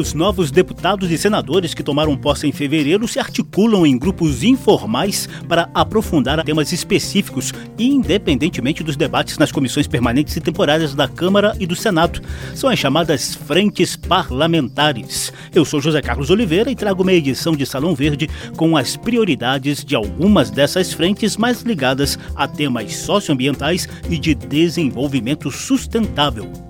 Os novos deputados e senadores que tomaram posse em fevereiro se articulam em grupos informais para aprofundar temas específicos, independentemente dos debates nas comissões permanentes e temporárias da Câmara e do Senado. São as chamadas frentes parlamentares. Eu sou José Carlos Oliveira e trago uma edição de Salão Verde com as prioridades de algumas dessas frentes mais ligadas a temas socioambientais e de desenvolvimento sustentável.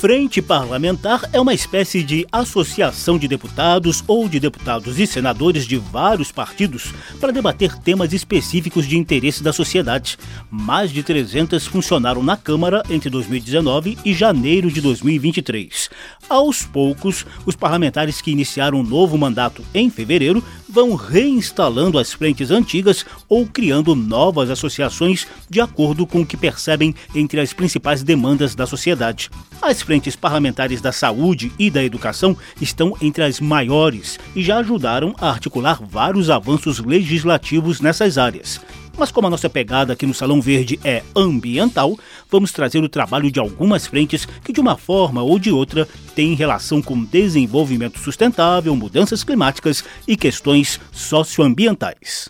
Frente Parlamentar é uma espécie de associação de deputados ou de deputados e senadores de vários partidos para debater temas específicos de interesse da sociedade. Mais de 300 funcionaram na Câmara entre 2019 e janeiro de 2023. Aos poucos, os parlamentares que iniciaram um novo mandato em fevereiro vão reinstalando as frentes antigas ou criando novas associações de acordo com o que percebem entre as principais demandas da sociedade. As frentes parlamentares da saúde e da educação estão entre as maiores e já ajudaram a articular vários avanços legislativos nessas áreas. Mas como a nossa pegada aqui no Salão Verde é ambiental, vamos trazer o trabalho de algumas frentes que, de uma forma ou de outra, têm relação com desenvolvimento sustentável, mudanças climáticas e questões socioambientais.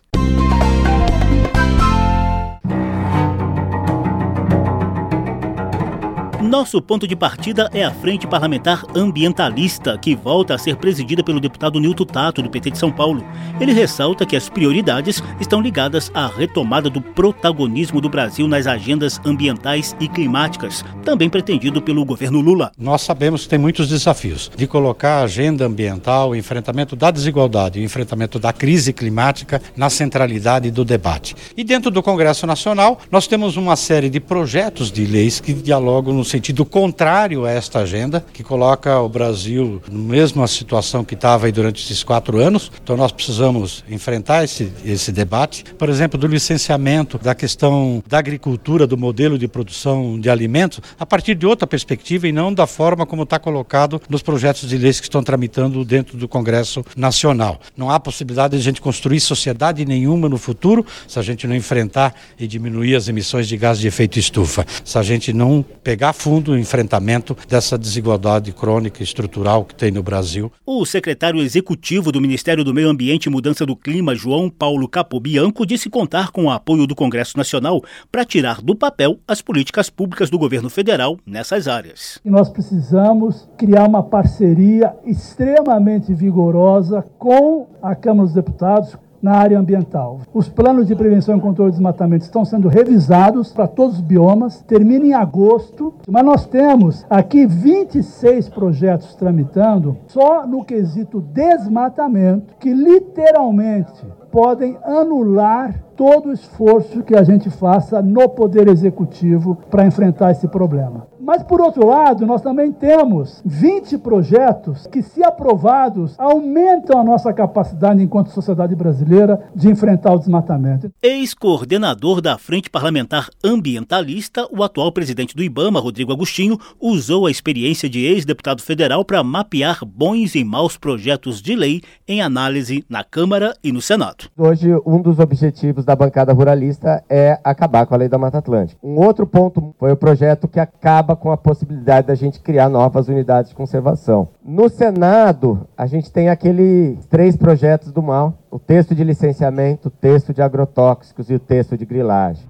Nosso ponto de partida é a Frente Parlamentar Ambientalista, que volta a ser presidida pelo deputado Nilton Tato, do PT de São Paulo. Ele ressalta que as prioridades estão ligadas à retomada do protagonismo do Brasil nas agendas ambientais e climáticas, também pretendido pelo governo Lula. Nós sabemos que tem muitos desafios de colocar a agenda ambiental, o enfrentamento da desigualdade, o enfrentamento da crise climática na centralidade do debate. E dentro do Congresso Nacional, nós temos uma série de projetos de leis que dialogam no sentido contrário a esta agenda, que coloca o Brasil na mesma situação que estava durante esses quatro anos. Então nós precisamos enfrentar esse, esse debate, por exemplo, do licenciamento, da questão da agricultura, do modelo de produção de alimentos, a partir de outra perspectiva e não da forma como está colocado nos projetos de leis que estão tramitando dentro do Congresso Nacional. Não há possibilidade de a gente construir sociedade nenhuma no futuro se a gente não enfrentar e diminuir as emissões de gás de efeito estufa, se a gente não pegar fundo o enfrentamento dessa desigualdade crônica e estrutural que tem no Brasil. O secretário executivo do Ministério do Meio Ambiente e Mudança do Clima, João Paulo Capobianco, disse contar com o apoio do Congresso Nacional para tirar do papel as políticas públicas do governo federal nessas áreas. E nós precisamos criar uma parceria extremamente vigorosa com a Câmara dos Deputados, na área ambiental. Os planos de prevenção e controle de desmatamento estão sendo revisados para todos os biomas, termina em agosto, mas nós temos aqui 26 projetos tramitando só no quesito desmatamento, que literalmente podem anular todo o esforço que a gente faça no Poder Executivo para enfrentar esse problema. Mas, por outro lado, nós também temos 20 projetos que, se aprovados, aumentam a nossa capacidade enquanto sociedade brasileira de enfrentar o desmatamento. Ex-coordenador da Frente Parlamentar Ambientalista, o atual presidente do IBAMA, Rodrigo Agostinho, usou a experiência de ex-deputado federal para mapear bons e maus projetos de lei em análise na Câmara e no Senado. Hoje, um dos objetivos da bancada ruralista é acabar com a lei da Mata Atlântica. Um outro ponto foi o projeto que acaba com a possibilidade da gente criar novas unidades de conservação. No Senado, a gente tem aqueles três projetos do mal: o texto de licenciamento, o texto de agrotóxicos e o texto de grilagem.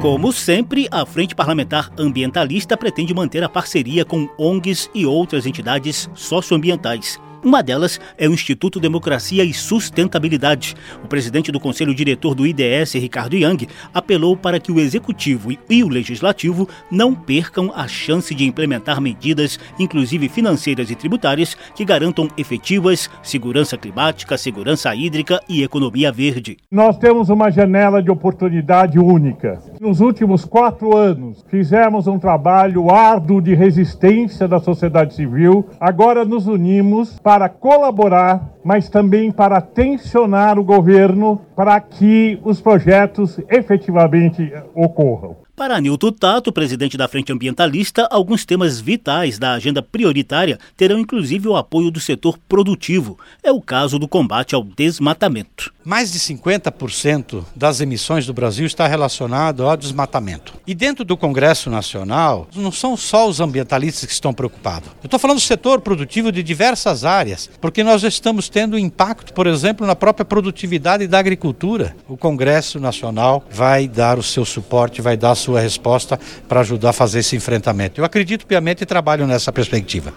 Como sempre, a Frente Parlamentar Ambientalista pretende manter a parceria com ONGs e outras entidades socioambientais uma delas é o Instituto Democracia e Sustentabilidade. O presidente do Conselho Diretor do IDS, Ricardo Yang, apelou para que o Executivo e o Legislativo não percam a chance de implementar medidas, inclusive financeiras e tributárias, que garantam efetivas segurança climática, segurança hídrica e economia verde. Nós temos uma janela de oportunidade única. Nos últimos quatro anos, fizemos um trabalho árduo de resistência da sociedade civil. Agora nos unimos para para colaborar, mas também para tensionar o governo para que os projetos efetivamente ocorram. Para Nilton Tato, presidente da Frente Ambientalista, alguns temas vitais da agenda prioritária terão inclusive o apoio do setor produtivo. É o caso do combate ao desmatamento. Mais de 50% das emissões do Brasil está relacionado ao desmatamento. E dentro do Congresso Nacional, não são só os ambientalistas que estão preocupados. Eu estou falando do setor produtivo de diversas áreas, porque nós estamos tendo impacto, por exemplo, na própria produtividade da agricultura. O Congresso Nacional vai dar o seu suporte, vai dar a sua resposta para ajudar a fazer esse enfrentamento. Eu acredito piamente e trabalho nessa perspectiva.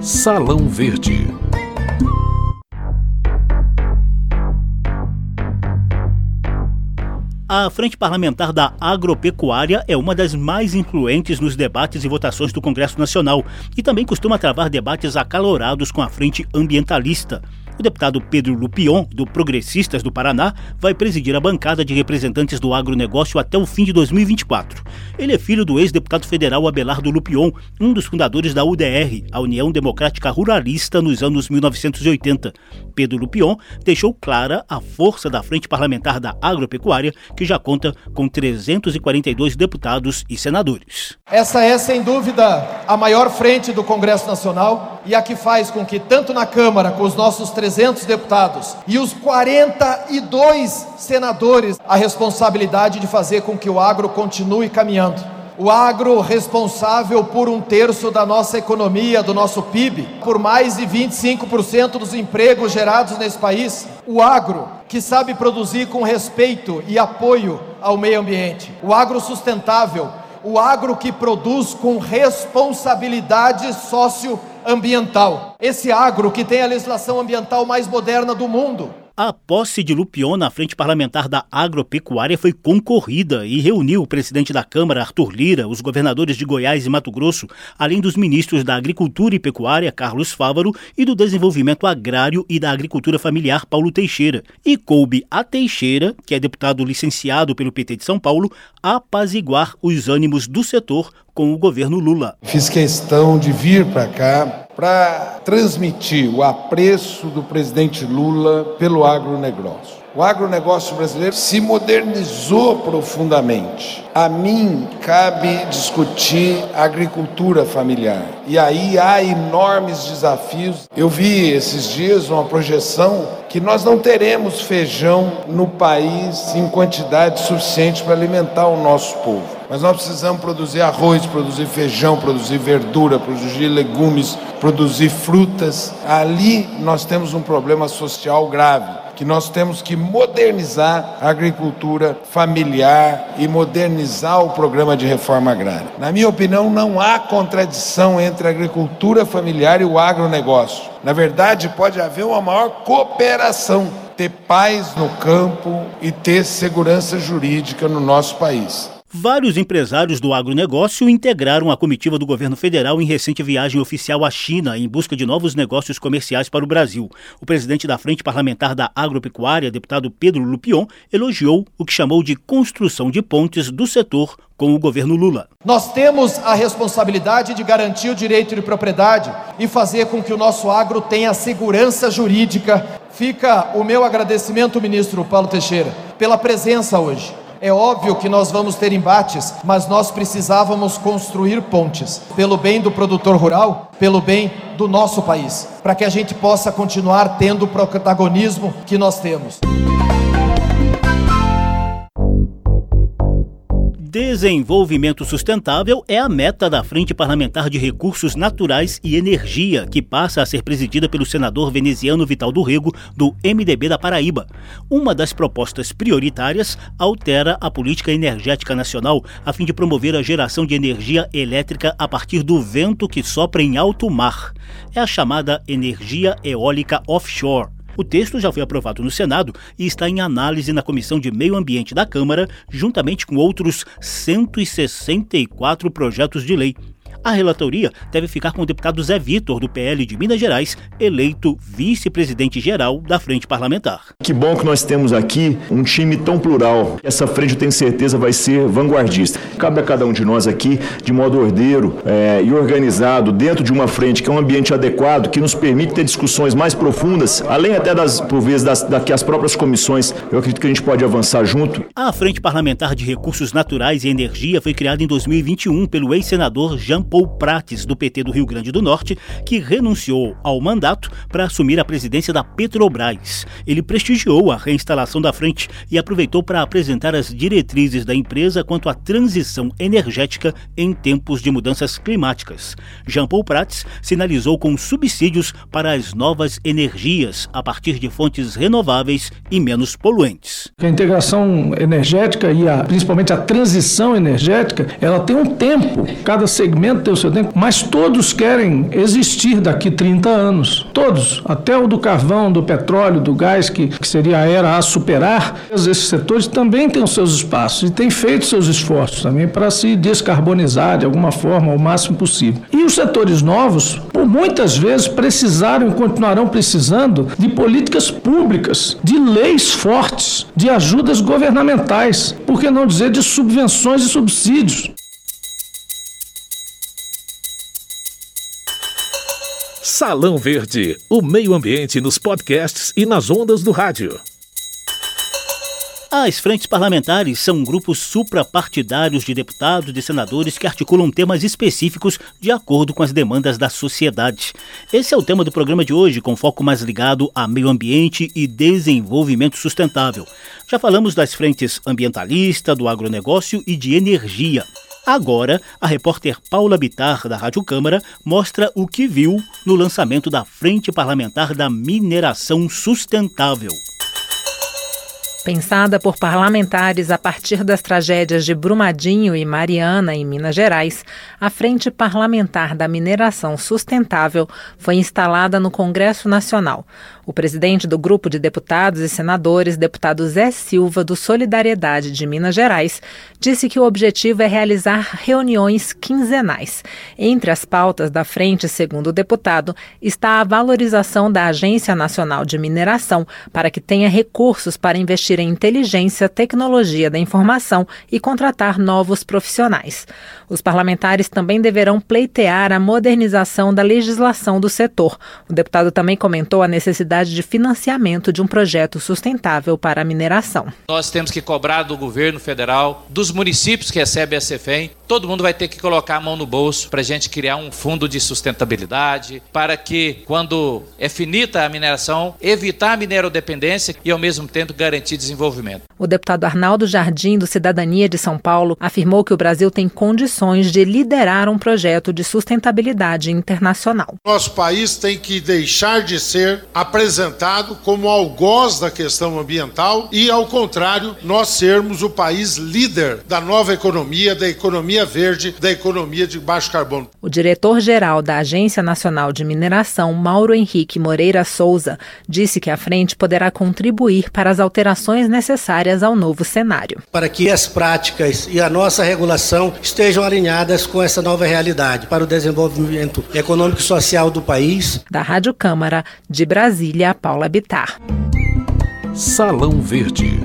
Salão Verde. A Frente Parlamentar da Agropecuária é uma das mais influentes nos debates e votações do Congresso Nacional e também costuma travar debates acalorados com a Frente Ambientalista. O deputado Pedro Lupion, do Progressistas do Paraná, vai presidir a bancada de representantes do agronegócio até o fim de 2024. Ele é filho do ex-deputado federal Abelardo Lupion, um dos fundadores da UDR, a União Democrática Ruralista, nos anos 1980. Pedro Lupion deixou clara a força da Frente Parlamentar da Agropecuária, que já conta com 342 deputados e senadores. Essa é, sem dúvida, a maior frente do Congresso Nacional e a que faz com que, tanto na Câmara, com os nossos 300 deputados e os 42 senadores, a responsabilidade de fazer com que o agro continue caminhando o agro responsável por um terço da nossa economia, do nosso PIB, por mais de 25% dos empregos gerados nesse país. O agro que sabe produzir com respeito e apoio ao meio ambiente. O agro sustentável, o agro que produz com responsabilidade socioambiental. Esse agro que tem a legislação ambiental mais moderna do mundo, a posse de Lupion na frente parlamentar da agropecuária foi concorrida e reuniu o presidente da Câmara, Arthur Lira, os governadores de Goiás e Mato Grosso, além dos ministros da Agricultura e Pecuária, Carlos Fávaro, e do Desenvolvimento Agrário e da Agricultura Familiar, Paulo Teixeira. E coube a Teixeira, que é deputado licenciado pelo PT de São Paulo, apaziguar os ânimos do setor com o governo Lula. Fiz questão de vir para cá para transmitir o apreço do presidente Lula pelo agronegócio. O agronegócio brasileiro se modernizou profundamente. A mim cabe discutir agricultura familiar. E aí há enormes desafios. Eu vi esses dias uma projeção que nós não teremos feijão no país em quantidade suficiente para alimentar o nosso povo. Mas nós precisamos produzir arroz, produzir feijão, produzir verdura, produzir legumes, produzir frutas. Ali nós temos um problema social grave, que nós temos que modernizar a agricultura familiar e modernizar o programa de reforma agrária. Na minha opinião, não há contradição entre a agricultura familiar e o agronegócio. Na verdade, pode haver uma maior cooperação ter paz no campo e ter segurança jurídica no nosso país. Vários empresários do agronegócio integraram a comitiva do governo federal em recente viagem oficial à China em busca de novos negócios comerciais para o Brasil. O presidente da Frente Parlamentar da Agropecuária, deputado Pedro Lupion, elogiou o que chamou de construção de pontes do setor com o governo Lula. Nós temos a responsabilidade de garantir o direito de propriedade e fazer com que o nosso agro tenha segurança jurídica. Fica o meu agradecimento, ministro Paulo Teixeira, pela presença hoje. É óbvio que nós vamos ter embates, mas nós precisávamos construir pontes pelo bem do produtor rural, pelo bem do nosso país, para que a gente possa continuar tendo o protagonismo que nós temos. Desenvolvimento sustentável é a meta da Frente Parlamentar de Recursos Naturais e Energia, que passa a ser presidida pelo senador veneziano Vital do Rego, do MDB da Paraíba. Uma das propostas prioritárias altera a política energética nacional a fim de promover a geração de energia elétrica a partir do vento que sopra em alto mar. É a chamada energia eólica offshore. O texto já foi aprovado no Senado e está em análise na Comissão de Meio Ambiente da Câmara, juntamente com outros 164 projetos de lei. A relatoria deve ficar com o deputado Zé Vitor, do PL de Minas Gerais, eleito vice-presidente geral da Frente Parlamentar. Que bom que nós temos aqui um time tão plural. Essa frente, eu tenho certeza, vai ser vanguardista. Cabe a cada um de nós aqui, de modo ordeiro é, e organizado, dentro de uma frente que é um ambiente adequado, que nos permite ter discussões mais profundas, além até das, por vezes, das, da que as próprias comissões, eu acredito que a gente pode avançar junto. A Frente Parlamentar de Recursos Naturais e Energia foi criada em 2021 pelo ex-senador Jean Paul Prates, do PT do Rio Grande do Norte, que renunciou ao mandato para assumir a presidência da Petrobras. Ele prestigiou a reinstalação da frente e aproveitou para apresentar as diretrizes da empresa quanto à transição energética em tempos de mudanças climáticas. Jean Paul Prates sinalizou com subsídios para as novas energias a partir de fontes renováveis e menos poluentes. A integração energética e a, principalmente a transição energética, ela tem um tempo. Cada segmento ter o seu tempo, mas todos querem existir daqui 30 anos. Todos, até o do carvão, do petróleo, do gás, que, que seria a era a superar. Esses setores também têm os seus espaços e têm feito seus esforços também para se descarbonizar de alguma forma, ao máximo possível. E os setores novos, por muitas vezes, precisaram e continuarão precisando de políticas públicas, de leis fortes, de ajudas governamentais, por que não dizer de subvenções e subsídios. Salão Verde, o meio ambiente nos podcasts e nas ondas do rádio. As frentes parlamentares são grupos suprapartidários de deputados e senadores que articulam temas específicos de acordo com as demandas da sociedade. Esse é o tema do programa de hoje, com foco mais ligado a meio ambiente e desenvolvimento sustentável. Já falamos das frentes ambientalista, do agronegócio e de energia. Agora, a repórter Paula Bitar, da Rádio Câmara, mostra o que viu no lançamento da Frente Parlamentar da Mineração Sustentável. Pensada por parlamentares a partir das tragédias de Brumadinho e Mariana, em Minas Gerais, a Frente Parlamentar da Mineração Sustentável foi instalada no Congresso Nacional. O presidente do grupo de deputados e senadores, deputado Zé Silva, do Solidariedade de Minas Gerais, disse que o objetivo é realizar reuniões quinzenais. Entre as pautas da frente, segundo o deputado, está a valorização da Agência Nacional de Mineração para que tenha recursos para investir em inteligência, tecnologia da informação e contratar novos profissionais. Os parlamentares também deverão pleitear a modernização da legislação do setor. O deputado também comentou a necessidade necessidade de financiamento de um projeto sustentável para a mineração. Nós temos que cobrar do governo federal, dos municípios que recebem a CEFEM, todo mundo vai ter que colocar a mão no bolso para a gente criar um fundo de sustentabilidade, para que, quando é finita a mineração, evitar a minerodependência e, ao mesmo tempo, garantir desenvolvimento. O deputado Arnaldo Jardim, do Cidadania de São Paulo, afirmou que o Brasil tem condições de liderar um projeto de sustentabilidade internacional. Nosso país tem que deixar de ser apresentado apresentado como algoz da questão ambiental e, ao contrário, nós sermos o país líder da nova economia, da economia verde, da economia de baixo carbono. O diretor-geral da Agência Nacional de Mineração, Mauro Henrique Moreira Souza, disse que a frente poderá contribuir para as alterações necessárias ao novo cenário. Para que as práticas e a nossa regulação estejam alinhadas com essa nova realidade para o desenvolvimento econômico e social do país. Da Rádio Câmara de Brasília. Brasília, Paula Bitar. Salão Verde.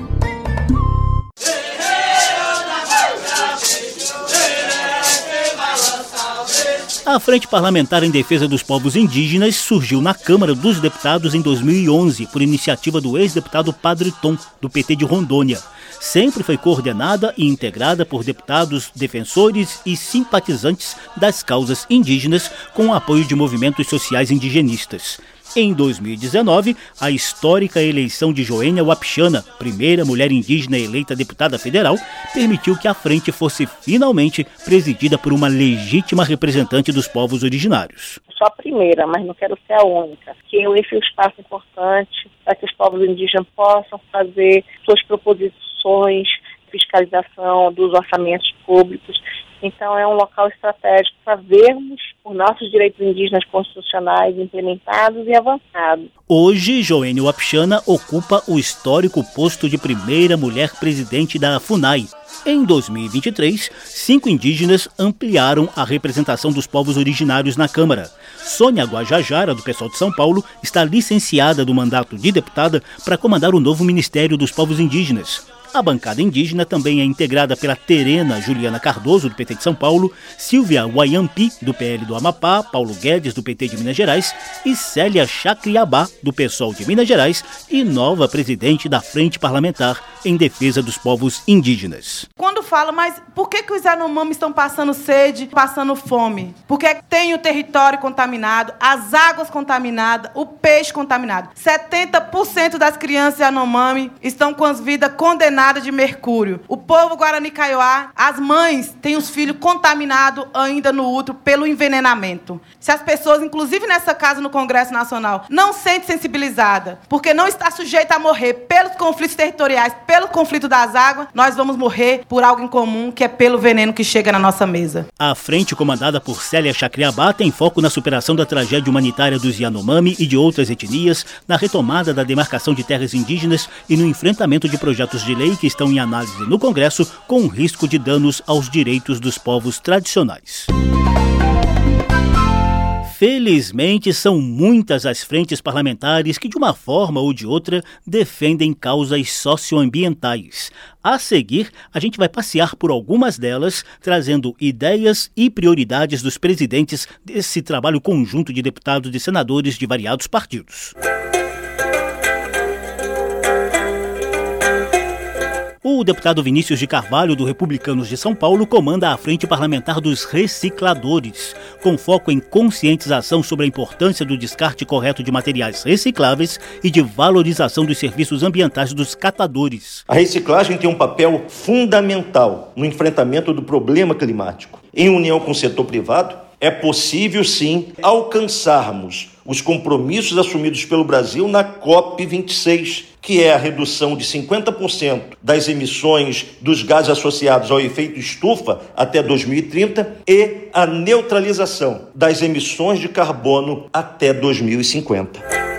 A Frente Parlamentar em Defesa dos Povos Indígenas surgiu na Câmara dos Deputados em 2011 por iniciativa do ex-deputado Padre Tom, do PT de Rondônia. Sempre foi coordenada e integrada por deputados, defensores e simpatizantes das causas indígenas com o apoio de movimentos sociais indigenistas. Em 2019, a histórica eleição de Joênia Wapichana, primeira mulher indígena eleita deputada federal, permitiu que a frente fosse finalmente presidida por uma legítima representante dos povos originários. Sou a primeira, mas não quero ser a única. Que eu é um espaço importante para que os povos indígenas possam fazer suas proposições fiscalização dos orçamentos públicos. Então, é um local estratégico para vermos os nossos direitos indígenas constitucionais implementados e avançados. Hoje, Joênio Wapchana ocupa o histórico posto de primeira mulher presidente da FUNAI. Em 2023, cinco indígenas ampliaram a representação dos povos originários na Câmara. Sônia Guajajara, do pessoal de São Paulo, está licenciada do mandato de deputada para comandar o novo Ministério dos Povos Indígenas. A bancada indígena também é integrada pela Terena Juliana Cardoso, do PT de São Paulo, Silvia Guayampi, do PL do Amapá, Paulo Guedes, do PT de Minas Gerais, e Célia Chacriabá, do PSOL de Minas Gerais, e nova presidente da Frente Parlamentar em Defesa dos Povos Indígenas. Quando fala, mas por que, que os Yanomami estão passando sede, passando fome? Porque tem o território contaminado, as águas contaminadas, o peixe contaminado. 70% das crianças Yanomami estão com as vidas condenadas de mercúrio. O povo Guarani Kaiowá, as mães têm os filhos contaminados ainda no útero pelo envenenamento. Se as pessoas, inclusive nessa casa no Congresso Nacional, não sentem sensibilizada, porque não está sujeita a morrer pelos conflitos territoriais, pelo conflito das águas, nós vamos morrer por algo em comum, que é pelo veneno que chega na nossa mesa. A frente comandada por Célia Chacriabá tem foco na superação da tragédia humanitária dos Yanomami e de outras etnias, na retomada da demarcação de terras indígenas e no enfrentamento de projetos de lei que estão em análise no Congresso com risco de danos aos direitos dos povos tradicionais. Felizmente, são muitas as frentes parlamentares que, de uma forma ou de outra, defendem causas socioambientais. A seguir, a gente vai passear por algumas delas, trazendo ideias e prioridades dos presidentes desse trabalho conjunto de deputados e senadores de variados partidos. O deputado Vinícius de Carvalho, do Republicanos de São Paulo, comanda a Frente Parlamentar dos Recicladores, com foco em conscientização sobre a importância do descarte correto de materiais recicláveis e de valorização dos serviços ambientais dos catadores. A reciclagem tem um papel fundamental no enfrentamento do problema climático. Em união com o setor privado, é possível sim alcançarmos os compromissos assumidos pelo Brasil na COP26, que é a redução de 50% das emissões dos gases associados ao efeito estufa até 2030 e a neutralização das emissões de carbono até 2050.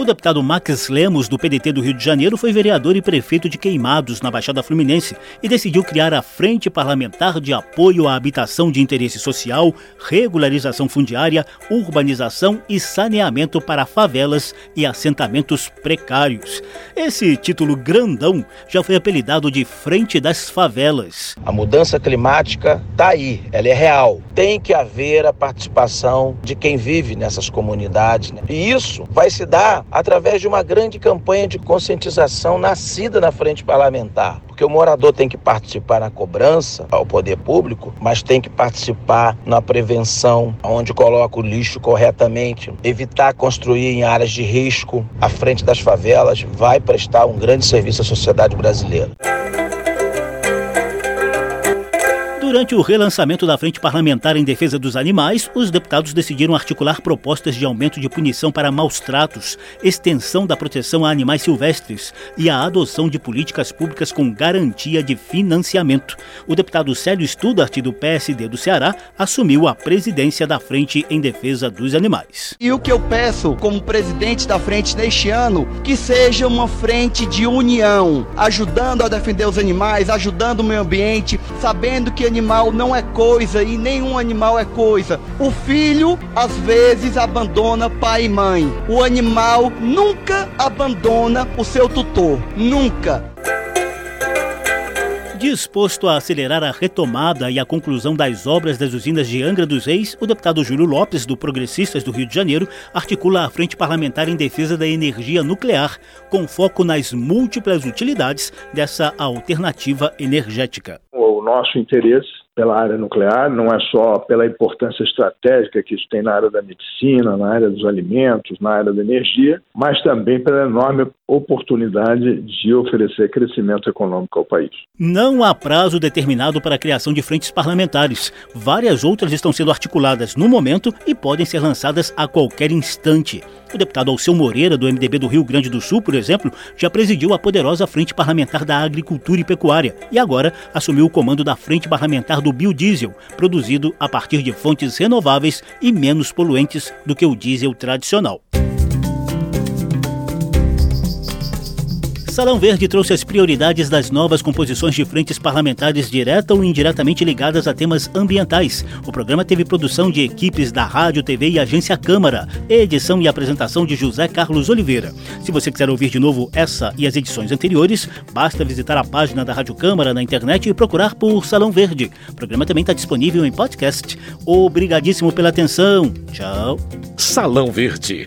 O deputado Max Lemos, do PDT do Rio de Janeiro, foi vereador e prefeito de Queimados, na Baixada Fluminense, e decidiu criar a Frente Parlamentar de Apoio à Habitação de Interesse Social, Regularização Fundiária, Urbanização e Saneamento para Favelas e Assentamentos Precários. Esse título grandão já foi apelidado de Frente das Favelas. A mudança climática está aí, ela é real. Tem que haver a participação de quem vive nessas comunidades. Né? E isso vai se dar através de uma grande campanha de conscientização nascida na frente parlamentar. Porque o morador tem que participar na cobrança ao poder público, mas tem que participar na prevenção, onde coloca o lixo corretamente, evitar construir em áreas de risco. À frente das favelas vai prestar um grande serviço à sociedade brasileira. Durante o relançamento da Frente Parlamentar em Defesa dos Animais, os deputados decidiram articular propostas de aumento de punição para maus tratos, extensão da proteção a animais silvestres e a adoção de políticas públicas com garantia de financiamento. O deputado Célio Studart, do PSD do Ceará, assumiu a presidência da Frente em Defesa dos Animais. E o que eu peço como presidente da frente neste ano, que seja uma frente de união, ajudando a defender os animais, ajudando o meio ambiente, sabendo que animais animal não é coisa e nenhum animal é coisa. O filho às vezes abandona pai e mãe. O animal nunca abandona o seu tutor. Nunca. Disposto a acelerar a retomada e a conclusão das obras das usinas de Angra dos Reis, o deputado Júlio Lopes, do Progressistas do Rio de Janeiro, articula a Frente Parlamentar em Defesa da Energia Nuclear, com foco nas múltiplas utilidades dessa alternativa energética. O nosso interesse pela área nuclear, não é só pela importância estratégica que isso tem na área da medicina, na área dos alimentos, na área da energia, mas também pela enorme oportunidade de oferecer crescimento econômico ao país. Não há prazo determinado para a criação de frentes parlamentares. Várias outras estão sendo articuladas no momento e podem ser lançadas a qualquer instante. O deputado Alceu Moreira, do MDB do Rio Grande do Sul, por exemplo, já presidiu a poderosa Frente Parlamentar da Agricultura e Pecuária e agora assumiu o comando da Frente Parlamentar do Biodiesel, produzido a partir de fontes renováveis e menos poluentes do que o diesel tradicional. Salão Verde trouxe as prioridades das novas composições de frentes parlamentares direta ou indiretamente ligadas a temas ambientais. O programa teve produção de equipes da Rádio, TV e Agência Câmara, edição e apresentação de José Carlos Oliveira. Se você quiser ouvir de novo essa e as edições anteriores, basta visitar a página da Rádio Câmara na internet e procurar por Salão Verde. O programa também está disponível em podcast. Obrigadíssimo pela atenção. Tchau. Salão Verde